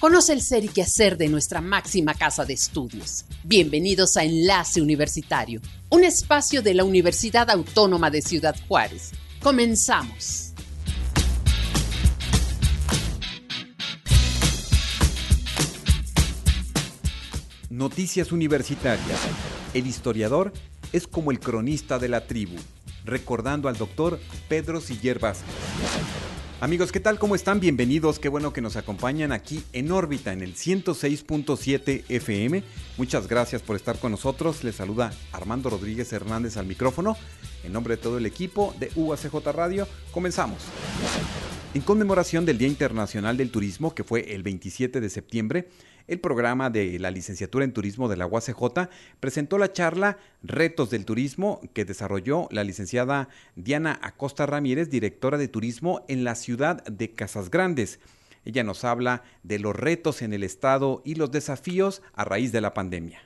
Conoce el ser y quehacer de nuestra máxima casa de estudios. Bienvenidos a Enlace Universitario, un espacio de la Universidad Autónoma de Ciudad Juárez. Comenzamos. Noticias Universitarias. El historiador es como el cronista de la tribu, recordando al doctor Pedro Siller Vázquez. Amigos, ¿qué tal? ¿Cómo están? Bienvenidos. Qué bueno que nos acompañan aquí en órbita en el 106.7 FM. Muchas gracias por estar con nosotros. Les saluda Armando Rodríguez Hernández al micrófono. En nombre de todo el equipo de UACJ Radio, comenzamos. En conmemoración del Día Internacional del Turismo, que fue el 27 de septiembre, el programa de la licenciatura en turismo de la UACJ presentó la charla Retos del Turismo que desarrolló la licenciada Diana Acosta Ramírez, directora de turismo en la ciudad de Casas Grandes. Ella nos habla de los retos en el estado y los desafíos a raíz de la pandemia.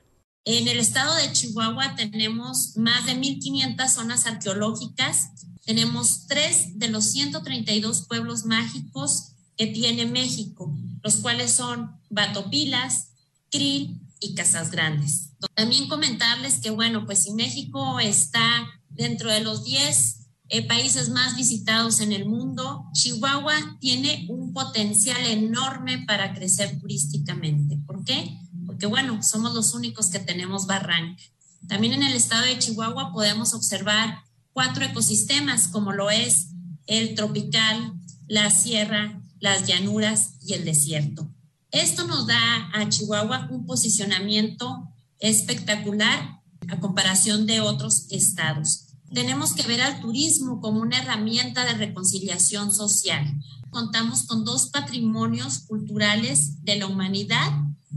En el estado de Chihuahua tenemos más de 1.500 zonas arqueológicas, tenemos tres de los 132 pueblos mágicos que tiene México, los cuales son Batopilas, Krill y Casas Grandes. También comentarles que, bueno, pues si México está dentro de los 10 eh, países más visitados en el mundo, Chihuahua tiene un potencial enorme para crecer turísticamente. ¿Por qué? Porque, bueno, somos los únicos que tenemos barranca. También en el estado de Chihuahua podemos observar cuatro ecosistemas, como lo es el tropical, la sierra, las llanuras y el desierto. Esto nos da a Chihuahua un posicionamiento espectacular a comparación de otros estados. Tenemos que ver al turismo como una herramienta de reconciliación social. Contamos con dos patrimonios culturales de la humanidad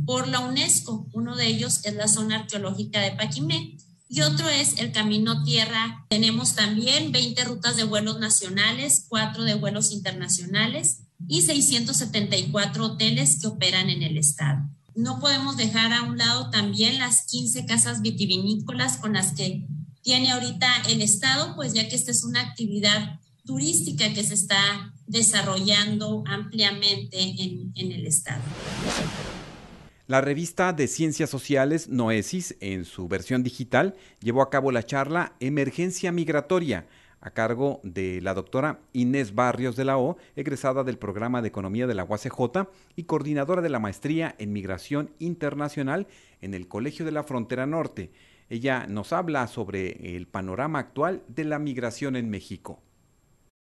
por la UNESCO. Uno de ellos es la zona arqueológica de Paquimé y otro es el Camino Tierra. Tenemos también 20 rutas de vuelos nacionales, cuatro de vuelos internacionales y 674 hoteles que operan en el estado. No podemos dejar a un lado también las 15 casas vitivinícolas con las que tiene ahorita el estado, pues ya que esta es una actividad turística que se está desarrollando ampliamente en, en el estado. La revista de Ciencias Sociales Noesis, en su versión digital, llevó a cabo la charla Emergencia Migratoria, a cargo de la doctora Inés Barrios de la O, egresada del programa de Economía de la UACJ y coordinadora de la maestría en Migración Internacional en el Colegio de la Frontera Norte. Ella nos habla sobre el panorama actual de la migración en México.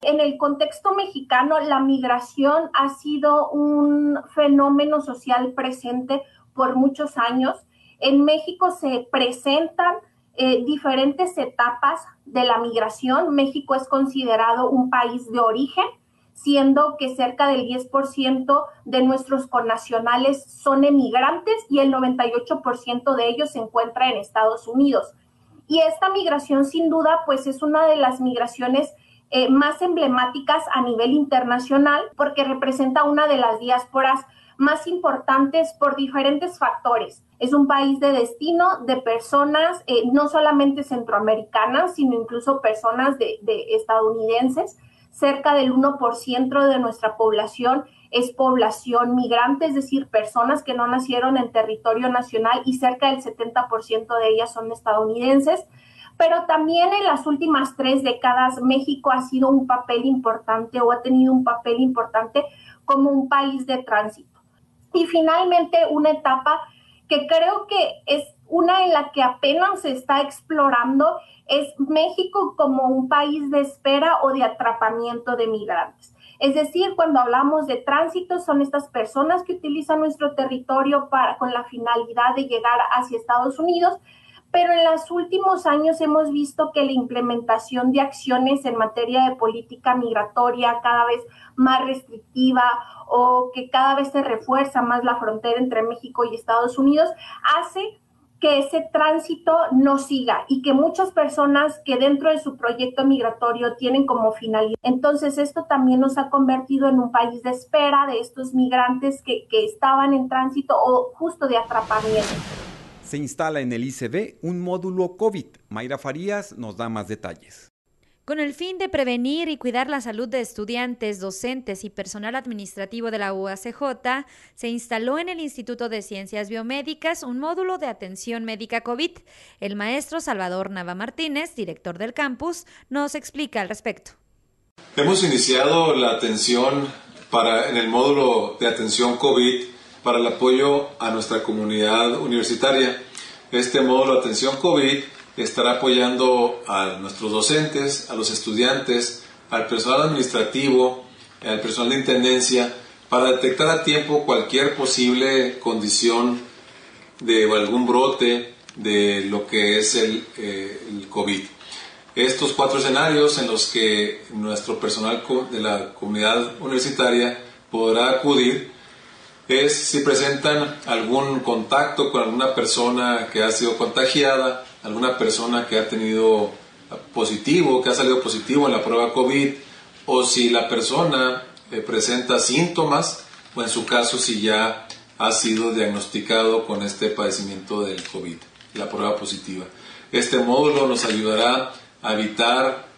En el contexto mexicano, la migración ha sido un fenómeno social presente por muchos años. En México se presentan eh, diferentes etapas de la migración. México es considerado un país de origen, siendo que cerca del 10% de nuestros connacionales son emigrantes y el 98% de ellos se encuentra en Estados Unidos. Y esta migración sin duda pues es una de las migraciones eh, más emblemáticas a nivel internacional porque representa una de las diásporas más importantes por diferentes factores. Es un país de destino de personas eh, no solamente centroamericanas, sino incluso personas de, estadounidenses. Cerca del 1% de nuestra población es población migrante, es decir, personas que no nacieron en territorio nacional y cerca del 70% de ellas son estadounidenses. Pero también en las últimas tres décadas México ha sido un papel importante o ha tenido un papel importante como un país de tránsito. Y finalmente, una etapa que creo que es una en la que apenas se está explorando, es México como un país de espera o de atrapamiento de migrantes. Es decir, cuando hablamos de tránsito, son estas personas que utilizan nuestro territorio para, con la finalidad de llegar hacia Estados Unidos, pero en los últimos años hemos visto que la implementación de acciones en materia de política migratoria cada vez más restrictiva o que cada vez se refuerza más la frontera entre México y Estados Unidos, hace que ese tránsito no siga y que muchas personas que dentro de su proyecto migratorio tienen como finalidad. Entonces, esto también nos ha convertido en un país de espera de estos migrantes que, que estaban en tránsito o justo de atrapamiento. Se instala en el ICB un módulo COVID. Mayra Farías nos da más detalles. Con el fin de prevenir y cuidar la salud de estudiantes, docentes y personal administrativo de la UACJ, se instaló en el Instituto de Ciencias Biomédicas un módulo de atención médica COVID. El maestro Salvador Nava Martínez, director del campus, nos explica al respecto. Hemos iniciado la atención para, en el módulo de atención COVID para el apoyo a nuestra comunidad universitaria. Este módulo atención COVID estará apoyando a nuestros docentes, a los estudiantes, al personal administrativo, al personal de intendencia, para detectar a tiempo cualquier posible condición de algún brote de lo que es el, eh, el COVID. Estos cuatro escenarios en los que nuestro personal de la comunidad universitaria podrá acudir es si presentan algún contacto con alguna persona que ha sido contagiada, alguna persona que ha tenido positivo, que ha salido positivo en la prueba COVID, o si la persona eh, presenta síntomas, o en su caso si ya ha sido diagnosticado con este padecimiento del COVID, la prueba positiva. Este módulo nos ayudará a evitar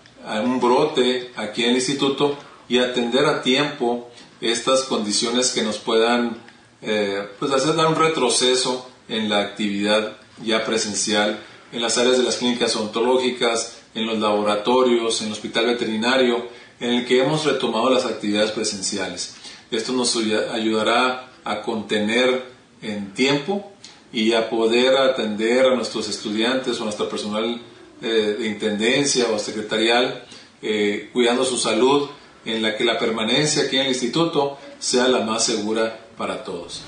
un brote aquí en el instituto y atender a tiempo estas condiciones que nos puedan eh, pues hacer dar un retroceso en la actividad ya presencial en las áreas de las clínicas odontológicas, en los laboratorios, en el hospital veterinario, en el que hemos retomado las actividades presenciales. Esto nos ayudará a contener en tiempo y a poder atender a nuestros estudiantes o a nuestro personal eh, de intendencia o secretarial, eh, cuidando su salud, en la que la permanencia aquí en el instituto sea la más segura para todos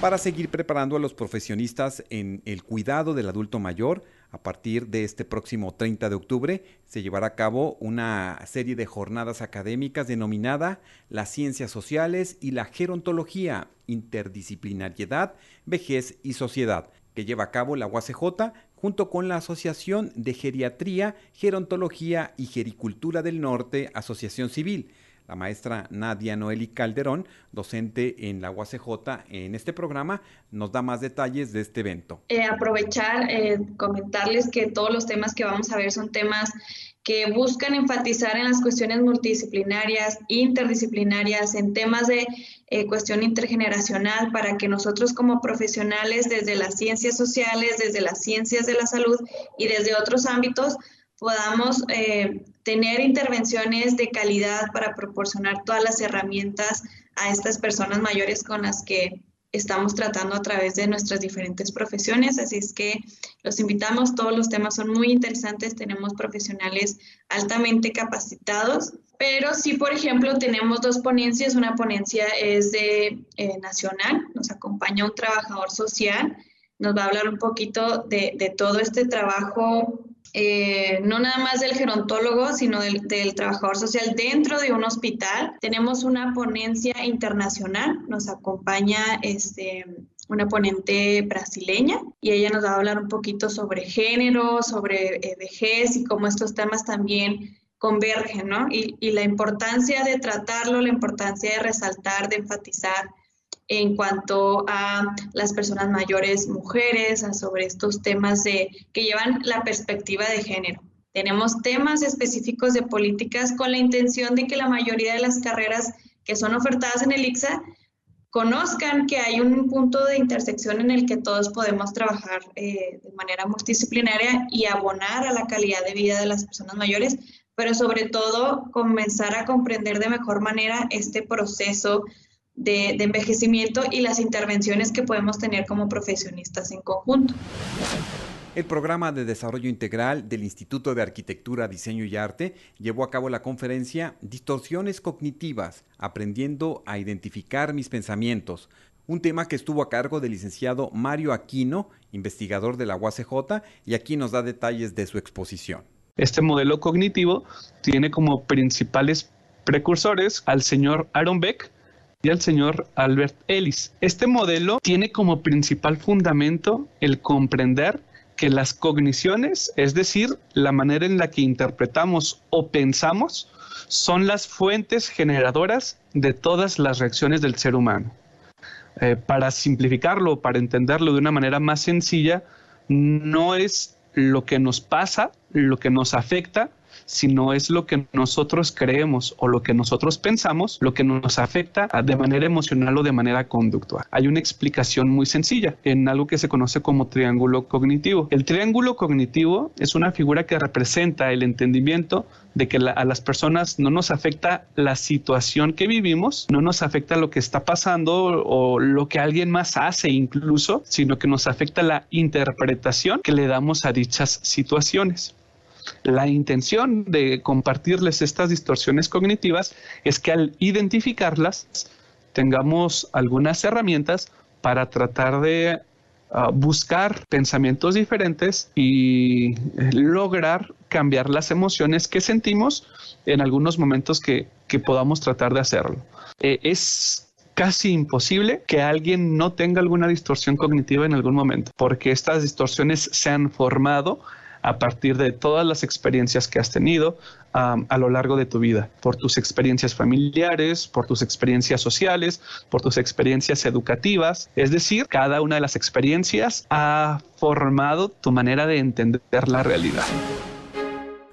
para seguir preparando a los profesionistas en el cuidado del adulto mayor. A partir de este próximo 30 de octubre se llevará a cabo una serie de jornadas académicas denominada Las Ciencias Sociales y la Gerontología, Interdisciplinariedad, Vejez y Sociedad, que lleva a cabo la UACJ junto con la Asociación de Geriatría, Gerontología y Gericultura del Norte, Asociación Civil la maestra Nadia Noeli Calderón, docente en la UACJ, en este programa, nos da más detalles de este evento. Eh, aprovechar, eh, comentarles que todos los temas que vamos a ver son temas que buscan enfatizar en las cuestiones multidisciplinarias, interdisciplinarias, en temas de eh, cuestión intergeneracional, para que nosotros como profesionales desde las ciencias sociales, desde las ciencias de la salud y desde otros ámbitos, podamos eh, tener intervenciones de calidad para proporcionar todas las herramientas a estas personas mayores con las que estamos tratando a través de nuestras diferentes profesiones. Así es que los invitamos, todos los temas son muy interesantes, tenemos profesionales altamente capacitados, pero sí, por ejemplo, tenemos dos ponencias. Una ponencia es de eh, nacional, nos acompaña un trabajador social, nos va a hablar un poquito de, de todo este trabajo eh, no nada más del gerontólogo, sino del, trabajador social dentro de un hospital. Tenemos una ponencia internacional, nos acompaña este, una ponente brasileña y ella nos va a hablar un poquito sobre género, sobre eh, vejez y cómo estos temas también convergen, ¿no? Y, y la importancia de tratarlo, la importancia de resaltar, de enfatizar en cuanto a las personas mayores mujeres, sobre estos temas de, que llevan la perspectiva de género. Tenemos temas específicos de políticas con la intención de que la mayoría de las carreras que son ofertadas en el ICSA conozcan que hay un punto de intersección en el que todos podemos trabajar eh, de manera multidisciplinaria y abonar a la calidad de vida de las personas mayores, pero sobre todo comenzar a comprender de mejor manera este proceso de, envejecimiento y las intervenciones que podemos tener como profesionistas en conjunto. El programa de desarrollo integral del Instituto de Arquitectura, Diseño y Arte llevó a cabo la conferencia Distorsiones cognitivas, aprendiendo a identificar mis pensamientos, un tema que estuvo a cargo del licenciado Mario Aquino, investigador de la UACJ, y aquí nos da detalles de su exposición. Este modelo cognitivo tiene como principales precursores al señor Aaron Beck, y al señor Albert Ellis. Este modelo tiene como principal fundamento el comprender que las cogniciones, es decir, la manera en la que interpretamos o pensamos, son las fuentes generadoras de todas las reacciones del ser humano. Eh, para simplificarlo, para entenderlo de una manera más sencilla, no es lo que nos pasa, lo que nos afecta, sino es lo que nosotros creemos o lo que nosotros pensamos, lo que nos afecta de manera emocional o de manera conductual. Hay una explicación muy sencilla en algo que se conoce como triángulo cognitivo. El triángulo cognitivo es una figura que representa el entendimiento de que a las personas no nos afecta la situación que vivimos, no nos afecta lo que está pasando o lo que alguien más hace incluso, sino que nos afecta la interpretación que le damos a dichas situaciones. La intención de compartirles estas distorsiones cognitivas es que al identificarlas tengamos algunas herramientas para tratar de buscar pensamientos diferentes y eh, lograr cambiar las emociones que sentimos en algunos momentos que, podamos tratar de hacerlo. Eh, es casi imposible que alguien no tenga alguna distorsión cognitiva en algún momento, porque estas distorsiones se han formado a partir de todas las experiencias que has tenido a lo largo de tu vida, por tus experiencias familiares, por tus experiencias sociales, por tus experiencias educativas. Es decir, cada una de las experiencias ha formado tu manera de entender la realidad.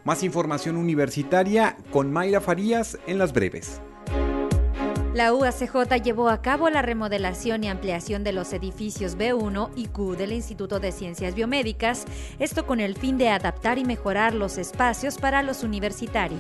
Más información universitaria con Mayra Farías en las breves. La UACJ llevó a cabo la remodelación y ampliación de los edificios B1 y Q del Instituto de Ciencias Biomédicas, esto con el fin de adaptar y mejorar los espacios para los universitarios.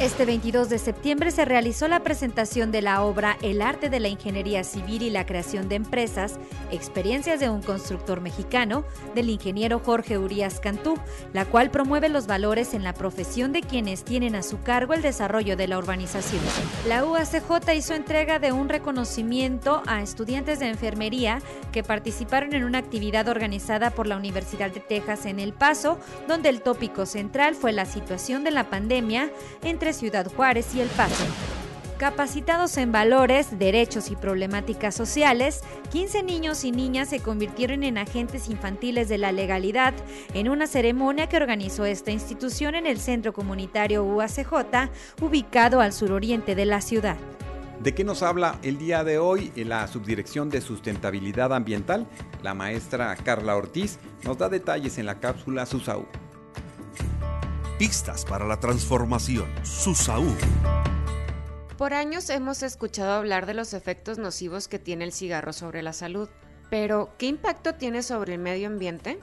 Este 22 de septiembre se realizó la presentación de la obra El arte de la ingeniería civil y la creación de empresas, experiencias de un constructor mexicano, del ingeniero Jorge Urias Cantú, la cual promueve los valores en la profesión de quienes tienen a su cargo el desarrollo de la urbanización. La UACJ hizo entrega de un reconocimiento a estudiantes de enfermería que participaron en una actividad organizada por la Universidad de Texas en El Paso, donde el tópico central fue la situación de la pandemia entre Ciudad Juárez y El Paso. Capacitados en valores, derechos y problemáticas sociales, 15 niños y niñas se convirtieron en agentes infantiles de la legalidad en una ceremonia que organizó esta institución en el Centro Comunitario UACJ, ubicado al suroriente de la ciudad. ¿De qué nos habla el día de hoy en la Subdirección de Sustentabilidad Ambiental? La maestra Carla Ortiz nos da detalles en la cápsula SUSAU. Pistas para la transformación. SUSAU. Por años hemos escuchado hablar de los efectos nocivos que tiene el cigarro sobre la salud. Pero, ¿qué impacto tiene sobre el medio ambiente?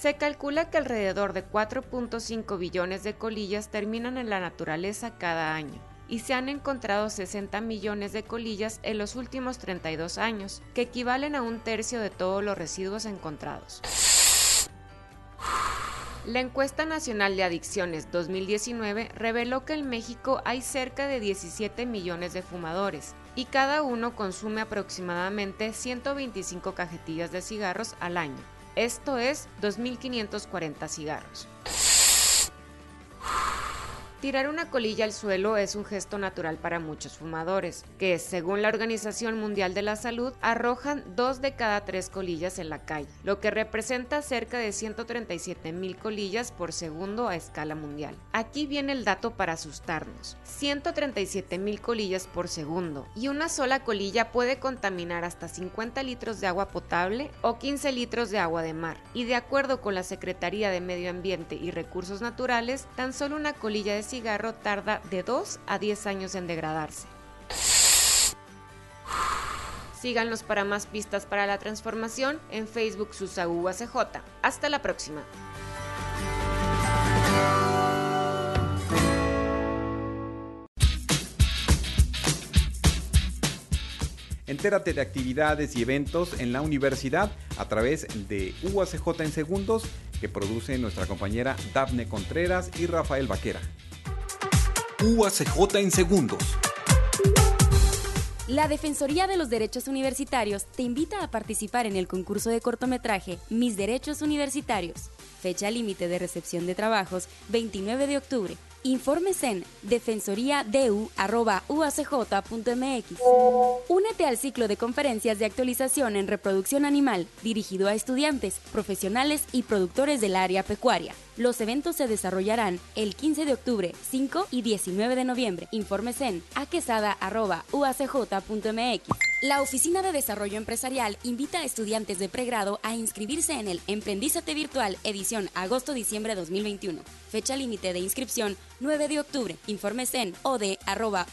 Se calcula que alrededor de 4.5 billones de colillas terminan en la naturaleza cada año y se han encontrado 60 millones de colillas en los últimos 32 años, que equivalen a un tercio de todos los residuos encontrados. La encuesta nacional de adicciones 2019 reveló que en México hay cerca de 17 millones de fumadores y cada uno consume aproximadamente 125 cajetillas de cigarros al año. Esto es 2.540 cigarros. Tirar una colilla al suelo es un gesto natural para muchos fumadores, que según la Organización Mundial de la Salud arrojan dos de cada tres colillas en la calle, lo que representa cerca de 137 mil colillas por segundo a escala mundial. Aquí viene el dato para asustarnos. 137 mil colillas por segundo y una sola colilla puede contaminar hasta 50 litros de agua potable o 15 litros de agua de mar. Y de acuerdo con la Secretaría de Medio Ambiente y Recursos Naturales, tan solo una colilla de cigarro tarda de 2 a 10 años en degradarse. Síganos para más pistas para la transformación en Facebook Susaú ACJ. Hasta la próxima. Entérate de actividades y eventos en la universidad a través de UACJ en segundos que produce nuestra compañera Dafne Contreras y Rafael Vaquera. UACJ en segundos. La Defensoría de los Derechos Universitarios te invita a participar en el concurso de cortometraje Mis Derechos Universitarios. Fecha límite de recepción de trabajos 29 de octubre. Informes en defensoriadeu.uacj.mx. Únete al ciclo de conferencias de actualización en reproducción animal dirigido a estudiantes, profesionales y productores del área pecuaria. Los eventos se desarrollarán el 15 de octubre, 5 y 19 de noviembre. Informes en aquesada.uacj.mx. La Oficina de Desarrollo Empresarial invita a estudiantes de pregrado a inscribirse en el Emprendízate Virtual edición agosto-diciembre 2021. Fecha límite de inscripción 9 de octubre. Informes en od.uacj.mx.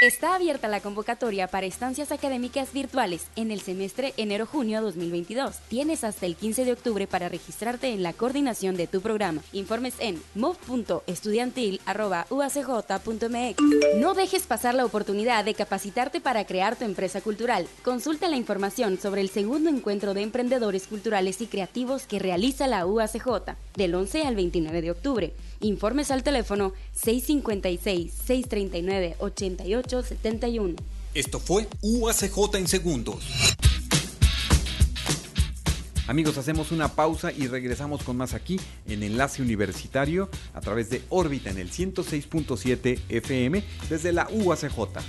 Está abierta la convocatoria para estancias académicas virtuales en el semestre enero-junio 2022. Tienes hasta el 15 de octubre para registrarte en la coordinación de tu programa. Informes en mov.estudiantil.uacj.mx. No dejes pasar la oportunidad de capacitarte para crear tu empresa cultural. Consulta la información sobre el segundo encuentro de emprendedores culturales y creativos que realiza la UACJ del 11 al 29 de octubre. Informes al teléfono 656-639-8871. Esto fue UACJ en segundos. Amigos, hacemos una pausa y regresamos con más aquí en Enlace Universitario a través de órbita en el 106.7 FM desde la UACJ.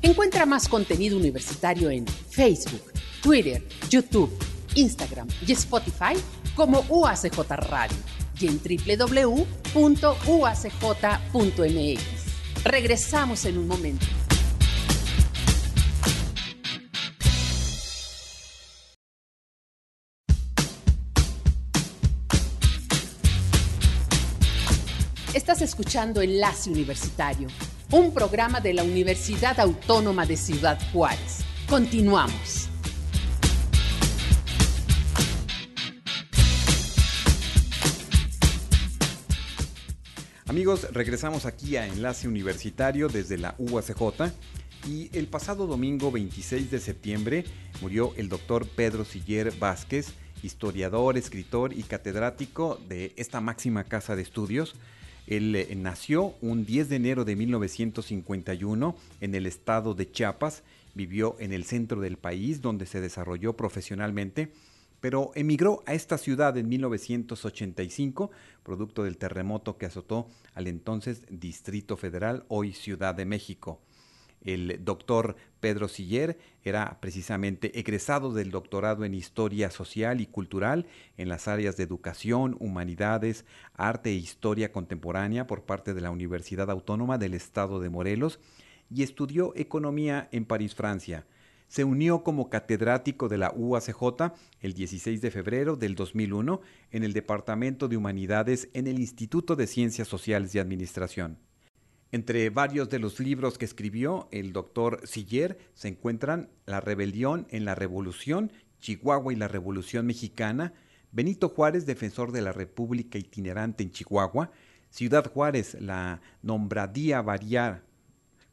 Encuentra más contenido universitario en Facebook, Twitter, YouTube, Instagram y Spotify como UACJ Radio y en www.uacj.mx. Regresamos en un momento. Estás escuchando Enlace Universitario, un programa de la Universidad Autónoma de Ciudad Juárez. Continuamos. Amigos, regresamos aquí a Enlace Universitario desde la UACJ y el pasado domingo 26 de septiembre murió el doctor Pedro Siller Vázquez, historiador, escritor y catedrático de esta máxima casa de estudios. Él eh, nació un 10 de enero de 1951 en el estado de Chiapas, vivió en el centro del país donde se desarrolló profesionalmente pero emigró a esta ciudad en 1985, producto del terremoto que azotó al entonces Distrito Federal, hoy Ciudad de México. El doctor Pedro Siller era precisamente egresado del doctorado en Historia Social y Cultural en las áreas de Educación, Humanidades, Arte e Historia Contemporánea por parte de la Universidad Autónoma del Estado de Morelos y estudió Economía en París, Francia se unió como catedrático de la UACJ el 16 de febrero del 2001 en el Departamento de Humanidades en el Instituto de Ciencias Sociales y Administración. Entre varios de los libros que escribió el doctor Siller se encuentran La rebelión en la revolución, Chihuahua y la Revolución Mexicana, Benito Juárez, defensor de la República itinerante en Chihuahua, Ciudad Juárez, la nombradía variar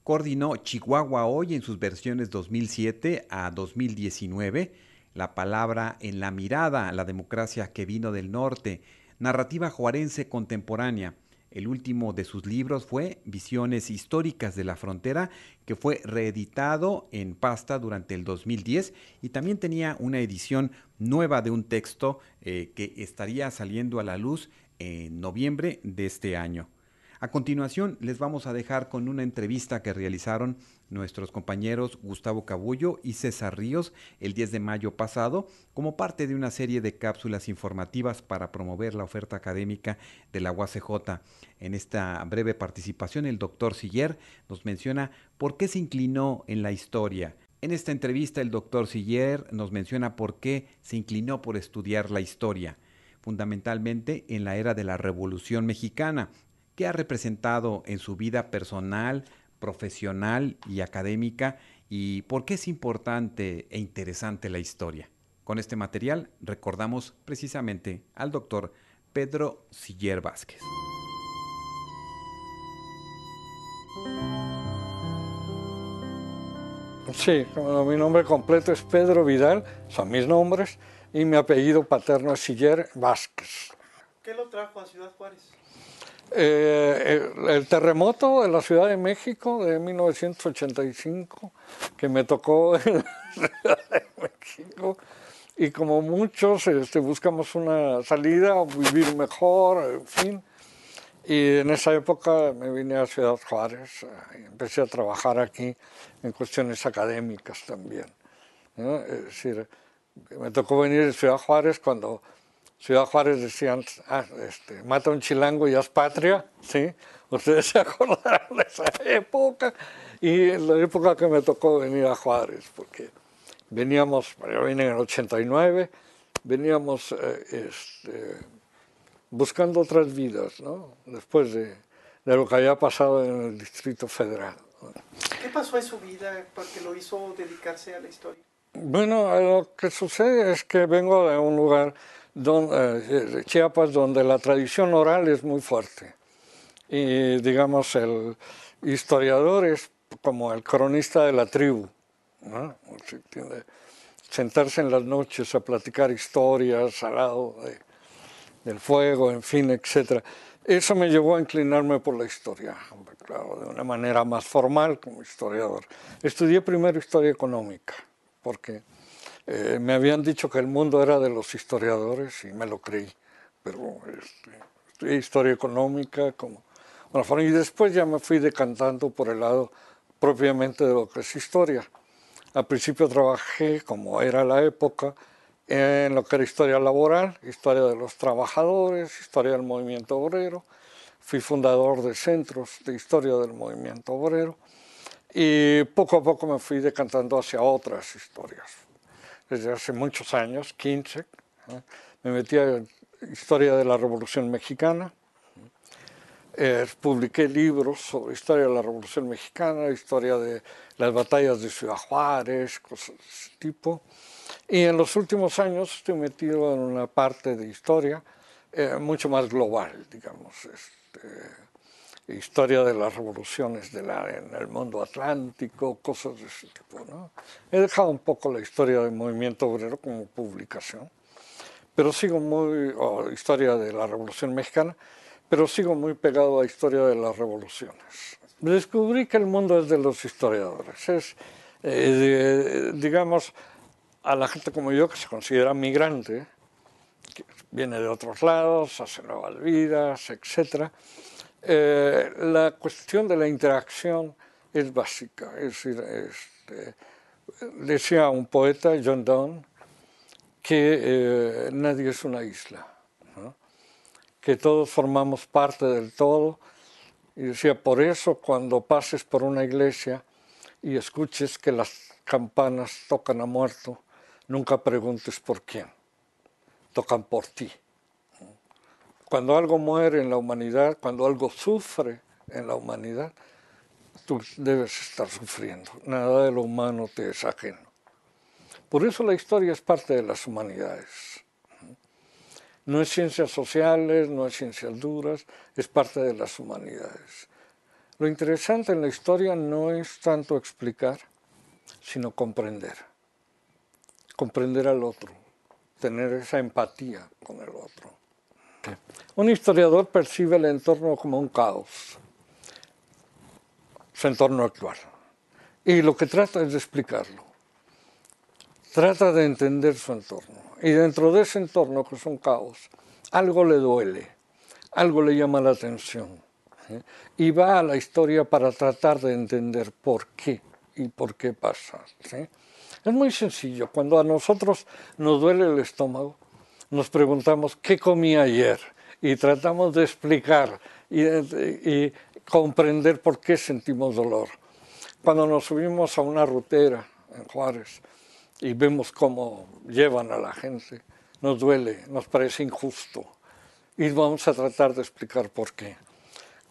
coordinó Chihuahua Hoy en sus versiones 2007 a 2019, La palabra en la mirada, la democracia que vino del norte, narrativa juarense contemporánea. El último de sus libros fue Visiones históricas de la frontera, que fue reeditado en pasta durante el 2010 y también tenía una edición nueva de un texto eh, que estaría saliendo a la luz en noviembre de este año. A continuación, les vamos a dejar con una entrevista que realizaron nuestros compañeros Gustavo Cabullo y César Ríos el 10 de mayo pasado como parte de una serie de cápsulas informativas para promover la oferta académica de la UACJ. En esta breve participación, el doctor Siller nos menciona por qué se inclinó en la historia. En esta entrevista, el doctor Siller nos menciona por qué se inclinó por estudiar la historia fundamentalmente en la era de la Revolución Mexicana, ¿Qué ha representado en su vida personal, profesional y académica y por qué es importante e interesante la historia. Con este material recordamos precisamente al doctor Pedro Siller Vázquez. Sí, mi nombre completo es Pedro Vidal, son mis nombres, y mi apellido paterno es Siller Vázquez. ¿Qué lo trajo a Ciudad Juárez? Eh, el, terremoto de la Ciudad de México de 1985, que me tocó en la Ciudad de México, y como muchos este, buscamos una salida, vivir mejor, en fin. Y en esa época me vine a Ciudad Juárez y empecé a trabajar aquí en cuestiones académicas también. Es decir, me tocó venir a Ciudad Juárez cuando Ciudad Juárez decían, ah, este, mata un chilango y haz patria, ¿sí? Ustedes se acordarán de esa época y la época que me tocó venir a Juárez, porque veníamos, yo vine en el 89, veníamos eh, este, buscando otras vidas, ¿no? Después de, de, lo que había pasado en el Distrito Federal. ¿Qué pasó en su vida porque lo hizo dedicarse a la historia? Bueno, lo que sucede es que vengo de un lugar, eh, Chiapas, donde la tradición oral es muy fuerte. Y digamos, el historiador es como el cronista de la tribu. ¿no? Sentarse en las noches a platicar historias al lado del fuego, en fin, etc. Eso me llevó a inclinarme por la historia, claro, de una manera más formal como historiador. Estudié primero historia económica, porque eh, me habían dicho que el mundo era de los historiadores y me lo creí, pero este, historia económica como bueno, y después ya me fui decantando por el lado propiamente de lo que es historia. Al principio trabajé, como era la época, en lo que era historia laboral, historia de los trabajadores, historia del movimiento obrero. Fui fundador de centros de historia del movimiento obrero y poco a poco me fui decantando hacia otras historias. Desde hace muchos años, 15, me metí en historia de la Revolución Mexicana, eh, publiqué libros sobre historia de la Revolución Mexicana, historia de las batallas de Ciudad Juárez, cosas de ese tipo. Y en los últimos años estoy metido en una parte de historia eh, mucho más global, digamos, este, historia de las revoluciones de la, en el mundo atlántico, cosas de ese tipo. ¿no? He dejado un poco la historia del movimiento obrero como publicación, pero sigo muy, historia de la Revolución Mexicana, pero sigo muy pegado a la historia de las revoluciones. Descubrí que el mundo es de los historiadores, es, eh, digamos, a la gente como yo que se considera migrante, que viene de otros lados, hace nuevas vidas, etc. Eh, la cuestión de la interacción es básica, es decir, este, decía un poeta, John Donne, que eh, nadie es una isla que todos formamos parte del todo. Y decía, por eso cuando pases por una iglesia y escuches que las campanas tocan a muerto, nunca preguntes por quién, tocan por ti. Cuando algo muere en la humanidad, cuando algo sufre en la humanidad, tú debes estar sufriendo. Nada de lo humano te es ajeno. Por eso la historia es parte de las humanidades. No es ciencias sociales, no es ciencias duras, es parte de las humanidades. Lo interesante en la historia no es tanto explicar, sino comprender. Comprender al otro, tener esa empatía con el otro. Un historiador percibe el entorno como un caos, su entorno actual. Y lo que trata es de explicarlo. Trata de entender su entorno. Y dentro de ese entorno, que es un caos, algo le duele, algo le llama la atención. Y va a la historia para tratar de entender por qué y por qué pasa. Es muy sencillo. Cuando a nosotros nos duele el estómago, nos preguntamos qué comí ayer y tratamos de explicar y, y comprender por qué sentimos dolor. Cuando nos subimos a una rutera en Juárez, y vemos cómo llevan a la gente, nos duele, nos parece injusto y vamos a tratar de explicar por qué.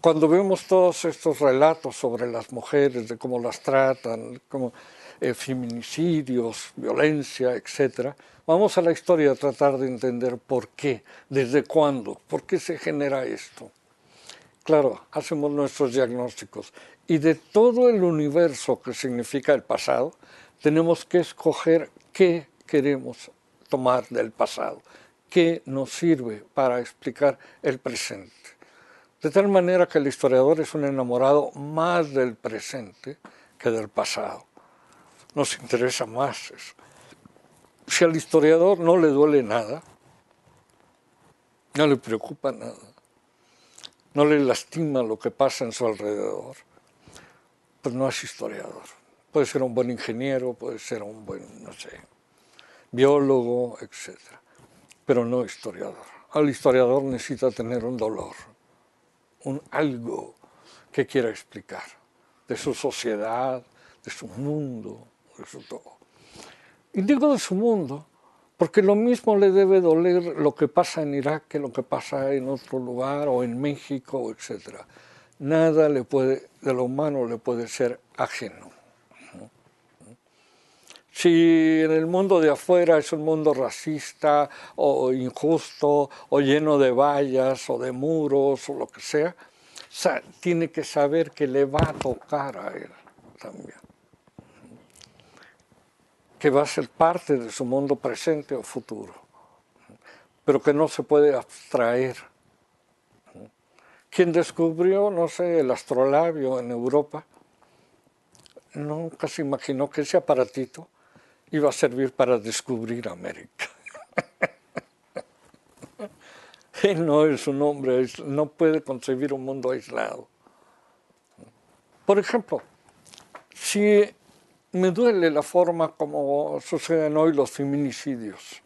Cuando vemos todos estos relatos sobre las mujeres, de cómo las tratan, como eh, feminicidios, violencia, etc., vamos a la historia a tratar de entender por qué, desde cuándo, por qué se genera esto. Claro, hacemos nuestros diagnósticos y de todo el universo que significa el pasado, tenemos que escoger qué queremos tomar del pasado, qué nos sirve para explicar el presente. De tal manera que el historiador es un enamorado más del presente que del pasado. Nos interesa más eso. Si al historiador no le duele nada, no le preocupa nada, no le lastima lo que pasa en su alrededor, pues no es historiador. Puede ser un buen ingeniero, puede ser un buen, no sé, biólogo, etc. pero no historiador. El historiador necesita tener un dolor, un algo que quiera explicar de su sociedad, de su mundo, de su todo. Y digo de su mundo porque lo mismo le debe doler lo que pasa en Irak lo que pasa en otro lugar o en México, etc. Nada le puede, de lo humano le puede ser ajeno. Si en el mundo de afuera es un mundo racista o injusto o lleno de vallas o de muros o lo que sea, tiene que saber que le va a tocar a él también. Que va a ser parte de su mundo presente o futuro, pero que no se puede abstraer. Quien descubrió, no sé, el astrolabio en Europa, nunca se imaginó que ese aparatito iba a servir para descubrir América. Él no es un hombre, no puede concebir un mundo aislado. Por ejemplo, si me duele la forma como suceden hoy los feminicidios,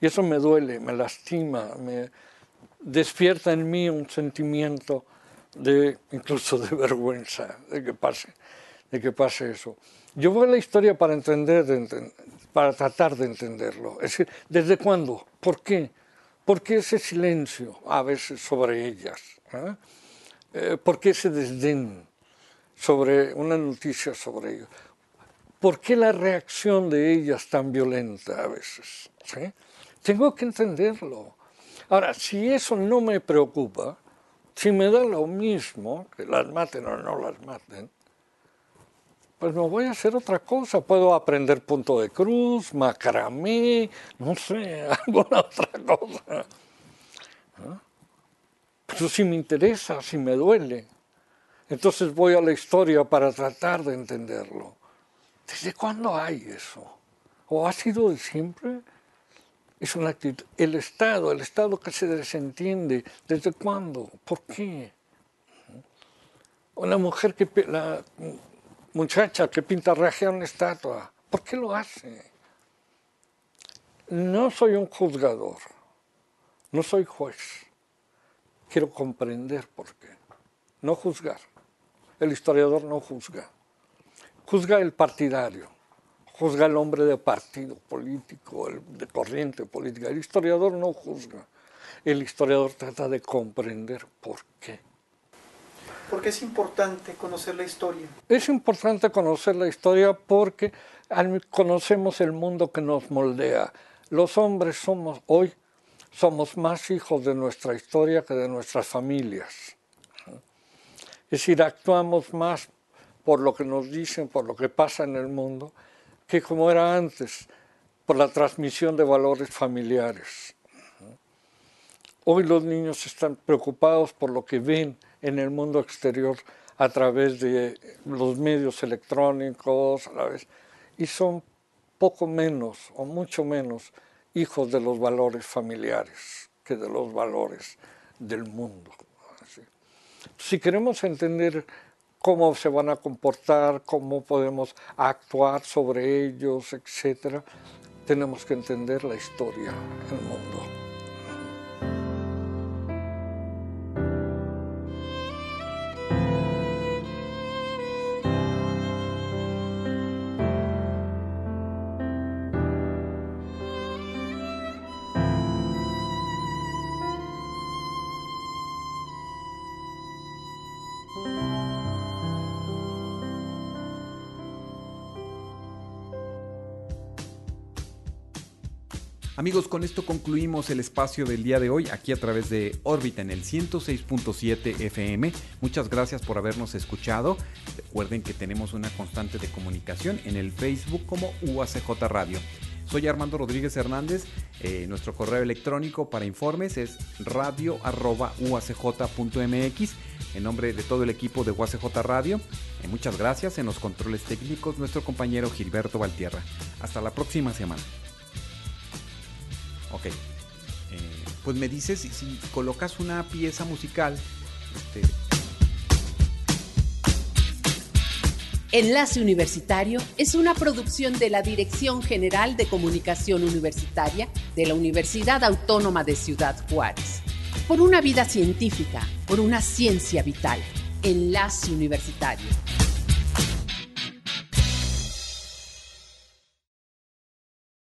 y eso me duele, me lastima, me despierta en mí un sentimiento de incluso de vergüenza de que pase, de que pase eso. Yo voy a la historia para entender, para tratar de entenderlo. Es decir, ¿desde cuándo? ¿Por qué? ¿Por qué ese silencio a veces sobre ellas? ¿Eh? Eh, ¿Por qué ese desdén sobre una noticia sobre ellas? ¿Por qué la reacción de ellas tan violenta a veces? Tengo que entenderlo. Ahora, si eso no me preocupa, si me da lo mismo, que las maten o no las maten, pues me voy a hacer otra cosa. Puedo aprender punto de cruz, macramé, no sé, alguna otra cosa. Pero si me interesa, si me duele, entonces voy a la historia para tratar de entenderlo. ¿Desde cuándo hay eso? ¿O ha sido de siempre? Es una actitud. El Estado, el Estado que se desentiende, ¿desde cuándo? ¿Por qué? Una mujer que la, muchacha que pinta regia una estatua. ¿Por qué lo hace? No soy un juzgador, no soy juez. Quiero comprender por qué. No juzgar. El historiador no juzga. Juzga el partidario, juzga el hombre de partido político, el de corriente política. El historiador no juzga. El historiador trata de comprender por qué. ¿Por qué es importante conocer la historia? Es importante conocer la historia porque conocemos el mundo que nos moldea. Los hombres somos hoy somos más hijos de nuestra historia que de nuestras familias. Es decir, actuamos más por lo que nos dicen, por lo que pasa en el mundo, que como era antes, por la transmisión de valores familiares. Hoy los niños están preocupados por lo que ven en el mundo exterior a través de los medios electrónicos, a la vez, y son poco menos o mucho menos hijos de los valores familiares que de los valores del mundo. Si queremos entender cómo se van a comportar, cómo podemos actuar sobre ellos, etc., tenemos que entender la historia del mundo. Con esto concluimos el espacio del día de hoy aquí a través de órbita en el 106.7 FM. Muchas gracias por habernos escuchado. Recuerden que tenemos una constante de comunicación en el Facebook como UACJ Radio. Soy Armando Rodríguez Hernández. Eh, nuestro correo electrónico para informes es radio.uacj.mx. En nombre de todo el equipo de UACJ Radio, eh, muchas gracias. En los controles técnicos, nuestro compañero Gilberto Valtierra. Hasta la próxima semana. Ok. Eh, pues me dices si, colocas una pieza musical. Este... Enlace Universitario es una producción de la Dirección General de Comunicación Universitaria de la Universidad Autónoma de Ciudad Juárez. Por una vida científica, por una ciencia vital. Enlace Universitario.